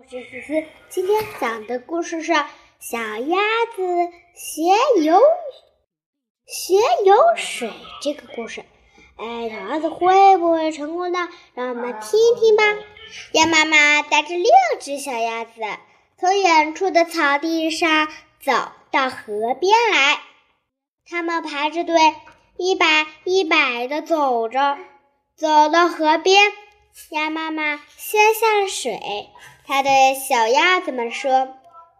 我是思思，今天讲的故事是小鸭子学游学游水这个故事。哎，小鸭子会不会成功呢？让我们听听吧。鸭妈妈带着六只小鸭子从远处的草地上走到河边来，它们排着队，一百一百的走着，走到河边，鸭妈妈先下了水。他对小鸭子们说：“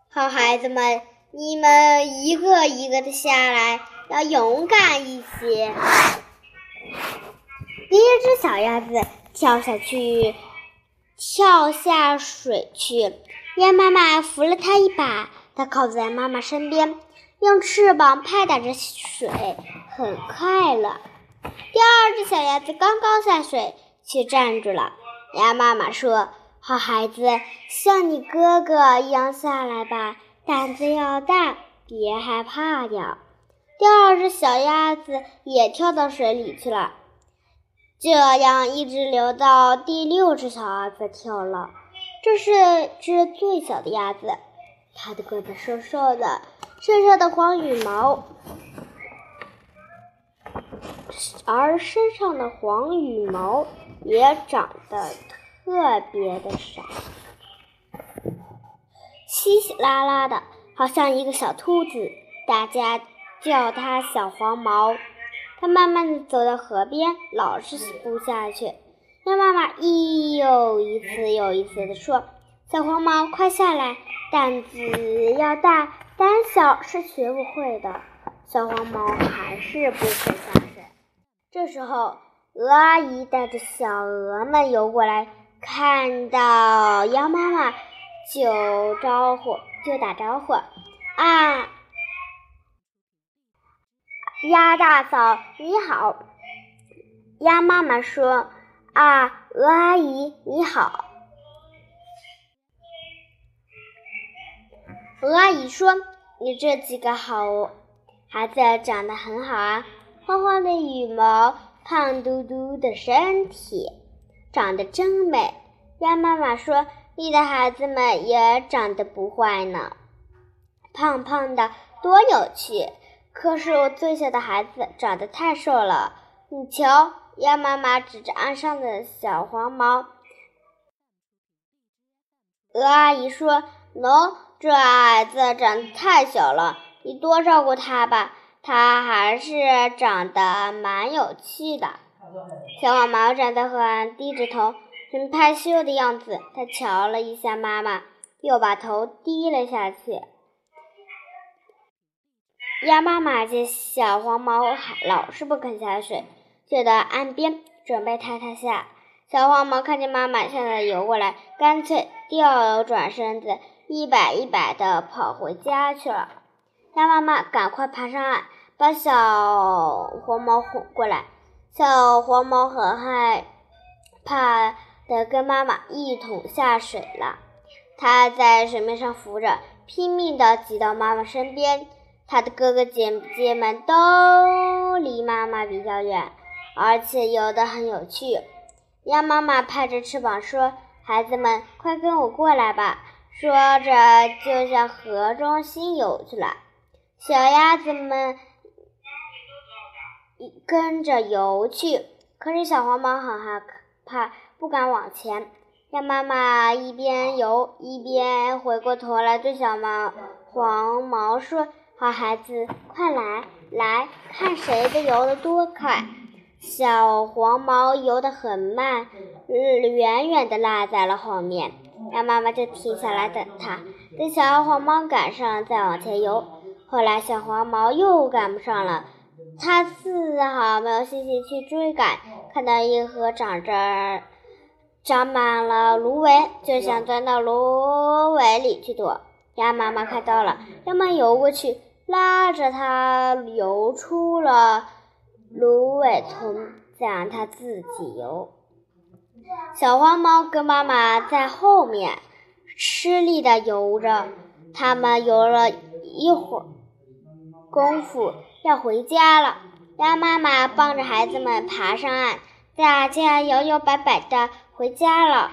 好孩子们，你们一个一个的下来，要勇敢一些。”第一只小鸭子跳下去，跳下水去。鸭妈妈扶了它一把，它靠在妈妈身边，用翅膀拍打着水，很快乐。第二只小鸭子刚刚下水，却站住了。鸭妈妈说。好孩子，像你哥哥一样下来吧，胆子要大，别害怕呀。第二只小鸭子也跳到水里去了，这样一直流到第六只小鸭子跳了。这是只最小的鸭子，它的个子瘦瘦的，身上的黄羽毛，而身上的黄羽毛也长得。特别的少，稀稀拉拉的，好像一个小兔子。大家叫它小黄毛。它慢慢的走到河边，老是不下去。鸭妈妈一又一次又一次的说：“小黄毛，快下来！胆子要大，胆小是学不会的。”小黄毛还是不肯下水。这时候，鹅阿姨带着小鹅们游过来。看到鸭妈妈就招呼，就打招呼啊！鸭大嫂你好。鸭妈妈说啊，鹅阿姨你好。鹅阿姨说你这几个好孩子长得很好啊，黄黄的羽毛，胖嘟嘟的身体。长得真美，鸭妈妈说：“你的孩子们也长得不坏呢，胖胖的多有趣。可是我最小的孩子长得太瘦了，你瞧。”鸭妈妈指着岸上的小黄毛。鹅阿姨说：“喏，这孩子长得太小了，你多照顾他吧，他还是长得蛮有趣的。”小黄毛站在河岸，低着头，很害羞的样子。他瞧了一下妈妈，又把头低了下去。鸭妈妈见小黄毛老是不肯下水，就到岸边准备踏踏下。小黄毛看见妈妈向它游过来，干脆调转身子，一摆一摆的跑回家去了。鸭妈妈赶快爬上岸，把小黄毛哄过来。小黄毛很害怕的，跟妈妈一同下水了。它在水面上浮着，拼命地挤到妈妈身边。它的哥哥姐姐们都离妈妈比较远，而且游得很有趣。鸭妈妈拍着翅膀说：“孩子们，快跟我过来吧！”说着就向河中心游去了。小鸭子们。跟着游去，可是小黄毛很害怕，不敢往前。鸭妈妈一边游一边回过头来对小毛黄毛说：“好孩子，快来，来看谁的游得多快。”小黄毛游得很慢，远远地落在了后面。鸭妈妈就停下来等它，等小黄毛赶上再往前游。后来小黄毛又赶不上了。他丝毫没有信心去追赶，看到一河长着长满了芦苇，就想钻到芦苇里去躲。鸭妈妈看到了，连忙游过去，拉着它游出了芦苇丛，再让它自己游。小黄猫跟妈妈在后面吃力地游着，他们游了一会儿功夫。要回家了，鸭妈妈帮着孩子们爬上岸，大家摇摇摆摆的回家了。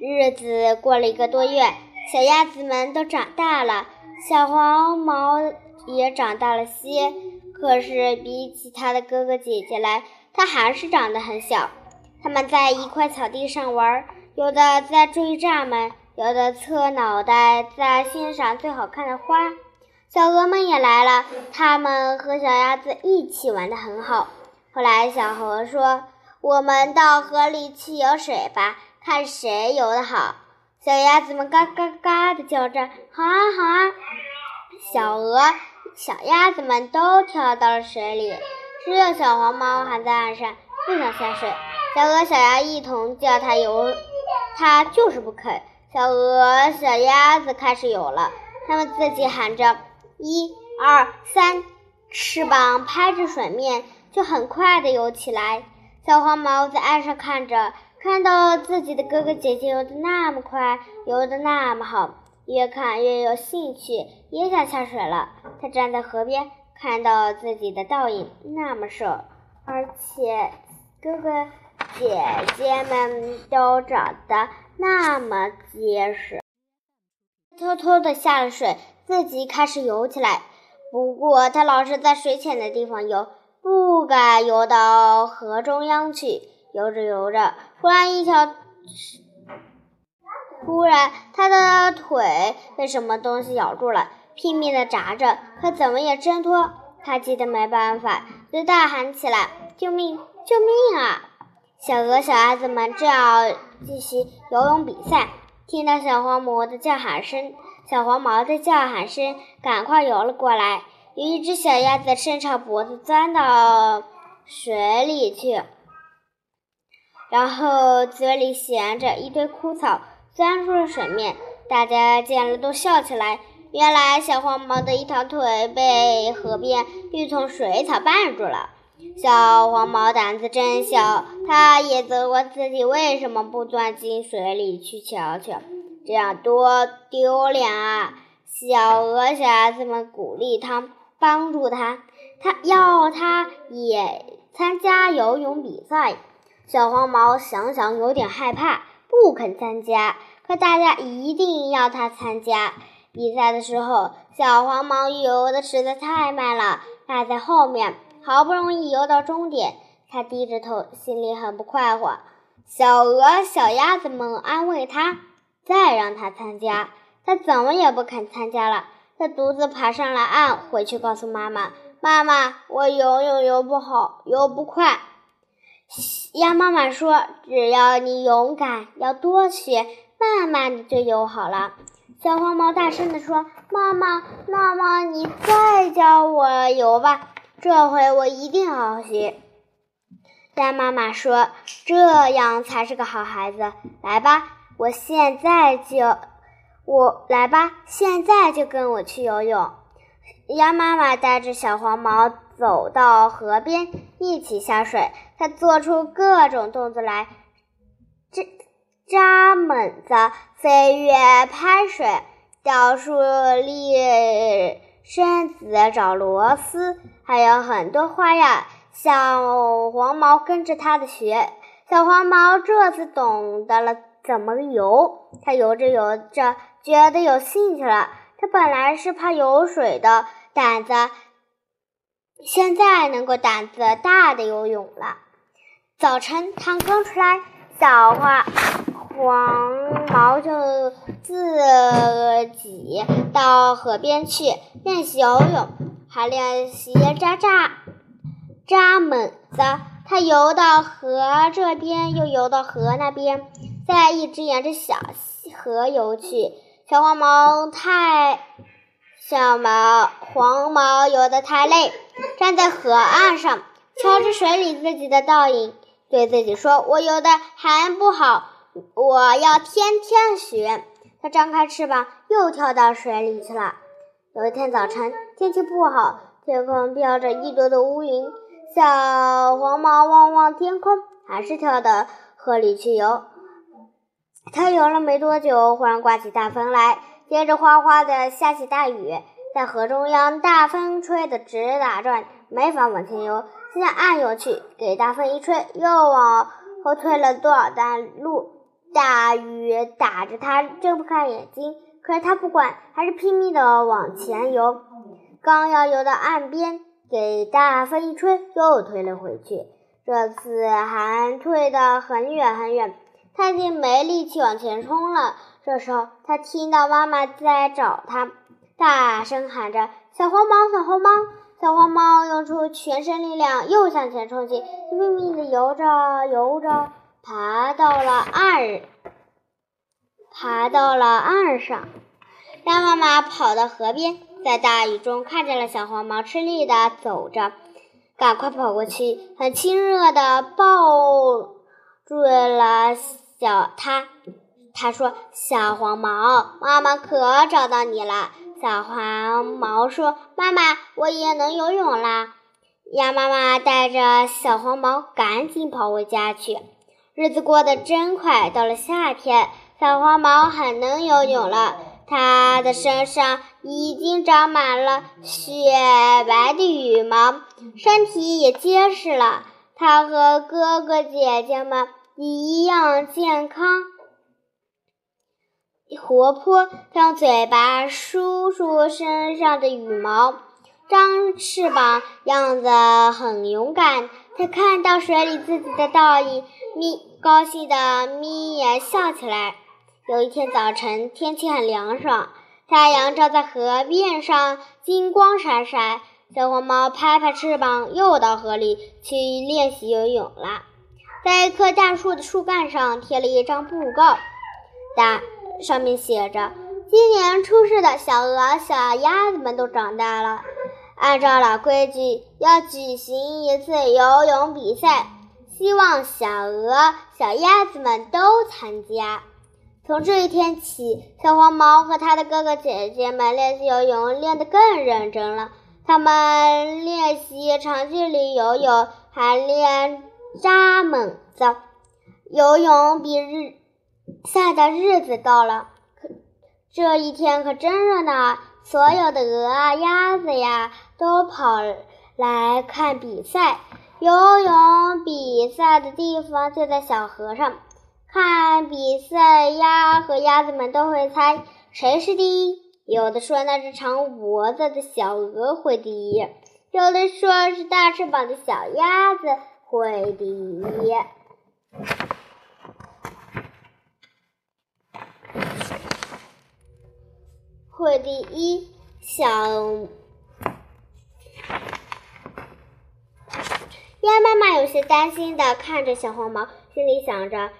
日子过了一个多月，小鸭子们都长大了，小黄毛也长大了些。可是比起它的哥哥姐姐来，它还是长得很小。他们在一块草地上玩，有的在追蚱蜢，有的侧脑袋在欣赏最好看的花。小鹅们也来了，它们和小鸭子一起玩的很好。后来，小鹅说：“我们到河里去游水吧，看谁游的好。”小鸭子们嘎嘎嘎地叫着：“好啊，好啊！”小鹅、小鸭子们都跳到了水里，只有小黄猫还在岸上，不想下水。小鹅、小鸭一同叫它游，它就是不肯。小鹅、小鸭子开始游了，它们自己喊着：“一、二、三！”翅膀拍着水面，就很快的游起来。小黄毛在岸上看着。看到自己的哥哥姐姐游得那么快，游得那么好，越看越有兴趣，也想下水了。他站在河边，看到自己的倒影那么瘦，而且哥哥姐姐们都长得那么结实，偷偷的下了水，自己开始游起来。不过他老是在水浅的地方游，不敢游到河中央去。游着游着，忽然一条，忽然他的腿被什么东西咬住了，拼命的扎着，可怎么也挣脱。他急得没办法，就大喊起来：“救命！救命啊！”小鹅、小鸭子们正要进行游泳比赛，听到小黄毛的叫喊声，小黄毛的叫喊声，赶快游了过来。有一只小鸭子伸长脖子钻到水里去。然后嘴里衔着一堆枯草，钻出了水面。大家见了都笑起来。原来小黄毛的一条腿被河边一丛水草绊住了。小黄毛胆子真小，他也责怪自己为什么不钻进水里去瞧瞧，这样多丢脸啊！小鹅、小鸭子们鼓励他，帮助他，他要他也参加游泳比赛。小黄毛想想有点害怕，不肯参加。可大家一定要他参加。比赛的时候，小黄毛游的实在太慢了，落在后面。好不容易游到终点，他低着头，心里很不快活。小鹅、小鸭子们安慰他，再让他参加。他怎么也不肯参加了。他独自爬上了岸，回去告诉妈妈：“妈妈，我游泳游不好，游不快。”鸭妈妈说：“只要你勇敢，要多学，慢慢的就游好了。”小黄毛大声地说：“妈妈，妈妈你再教我游吧，这回我一定好好学。”鸭妈妈说：“这样才是个好孩子。来吧，我现在就我来吧，现在就跟我去游泳。”鸭妈妈带着小黄毛走到河边，一起下水。它做出各种动作来，扎扎猛子、飞跃、拍水、吊树、立身子、找螺丝，还有很多花样。小黄毛跟着他的学。小黄毛这次懂得了怎么游。它游着游着，觉得有兴趣了。它本来是怕游水的胆子，现在能够胆子大的游泳了。早晨，太刚出来，小花黄毛就自己到河边去练习游泳，还练习扎扎扎猛子。他游到河这边，又游到河那边，再一直沿着小河游去。小黄毛太小毛黄毛游得太累，站在河岸上，瞧着水里自己的倒影。对自己说：“我游的还不好，我要天天学。”他张开翅膀，又跳到水里去了。有一天早晨，天气不好，天空飘着一朵朵乌云。小黄毛望望天空，还是跳到河里去游。他游了没多久，忽然刮起大风来，接着哗哗的下起大雨，在河中央，大风吹得直打转，没法往前游。向岸游去，给大风一吹，又往后退了多少段路。大雨打着他睁不开眼睛，可是他不管，还是拼命地往前游。刚要游到岸边，给大风一吹，又退了回去。这次还退得很远很远，他已经没力气往前冲了。这时候，他听到妈妈在找他，大声喊着：“小黄猫，小黄猫！”小黄猫用出全身力量，又向前冲去，拼命地游着游着，爬到了岸，爬到了岸上。鸭妈妈跑到河边，在大雨中看见了小黄毛吃力的走着，赶快跑过去，很亲热的抱住了小它。他说：“小黄毛，妈妈可找到你了。”小黄毛说：“妈妈，我也能游泳啦！”鸭妈妈带着小黄毛赶紧跑回家去。日子过得真快，到了夏天，小黄毛很能游泳了。它的身上已经长满了雪白的羽毛，身体也结实了。它和哥哥姐姐们一样健康。活泼，它用嘴巴梳梳身上的羽毛，张翅膀，样子很勇敢。它看到水里自己的倒影，咪高兴的眯眼笑起来。有一天早晨，天气很凉爽，太阳照在河面上，金光闪闪。小黄猫拍拍翅膀，又到河里去练习游泳了。在一棵大树的树干上贴了一张布告，大。上面写着：“今年出世的小鹅、小鸭子们都长大了，按照老规矩要举行一次游泳比赛，希望小鹅、小鸭子们都参加。”从这一天起，小黄毛和他的哥哥姐姐们练习游泳练得更认真了。他们练习长距离游泳，还练扎猛子。游泳比日。赛的日子到了，可这一天可真热闹！所有的鹅啊、鸭子呀，都跑来看比赛。游泳比赛的地方就在小河上。看比赛，鸭和鸭子们都会猜谁是第一。有的说那只长脖子的小鹅会第一，有的说是大翅膀的小鸭子会第一。会第一，小鸭妈妈有些担心的看着小黄毛，心里想着：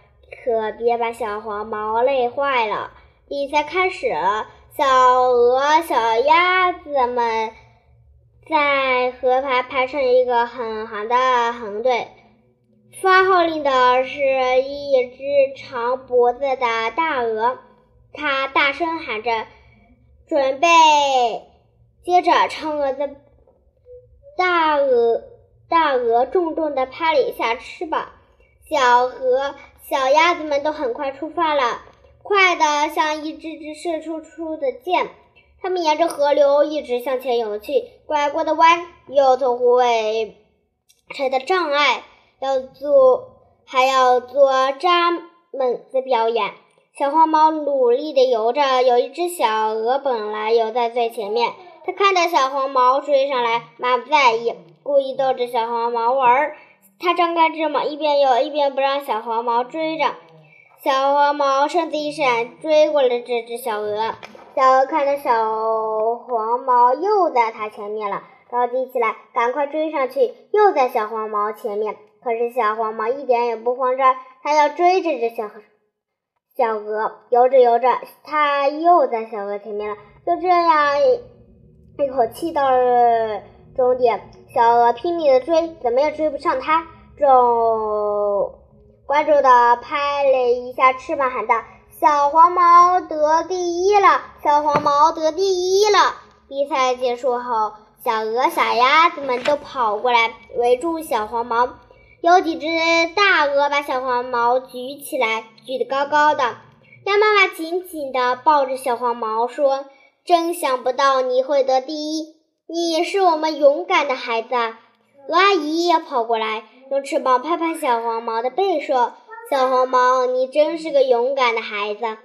可别把小黄毛累坏了。比赛开始了，小鹅、小鸭子们在河排排成一个很长的横队。发号令的是一只长脖子的大鹅，它大声喊着。准备，接着嫦娥的大鹅大鹅重重地拍了一下翅膀，小河小鸭子们都很快出发了，快得像一支支射出出的箭。它们沿着河流一直向前游去，拐过的弯又从湖尾成的障碍，要做还要做扎猛子表演。小黄猫努力地游着，有一只小鹅本来游在最前面，它看到小黄毛追上来，满不在意，故意逗着小黄毛玩儿。它张开翅膀，一边游一边不让小黄毛追着。小黄毛身子一闪，追过了这只小鹅。小鹅看到小黄毛又在它前面了，着急起来，赶快追上去，又在小黄毛前面。可是小黄毛一点也不慌张，它要追这只小。小鹅游着游着，它又在小鹅前面了。就这样，一口气到了终点。小鹅拼命的追，怎么也追不上它。众关注的拍了一下翅膀，喊道：“小黄毛得第一了！小黄毛得第一了！”比赛结束后，小鹅、小鸭子们都跑过来围住小黄毛。有几只大鹅把小黄毛举起来，举得高高的。鸭妈妈紧紧地抱着小黄毛说：“真想不到你会得第一，你是我们勇敢的孩子。”鹅阿姨也跑过来，用翅膀拍拍小黄毛的背，说：“小黄毛，你真是个勇敢的孩子。”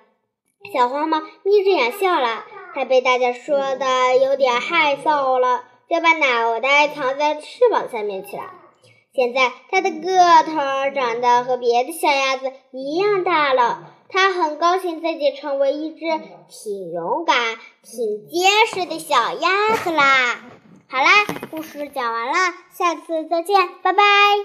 小黄毛眯着眼笑了，它被大家说的有点害臊了，就把脑袋藏在翅膀下面去了。现在它的个头长得和别的小鸭子一样大了，他很高兴自己成为一只挺勇敢、挺结实的小鸭子啦。好啦，故事讲完了，下次再见，拜拜。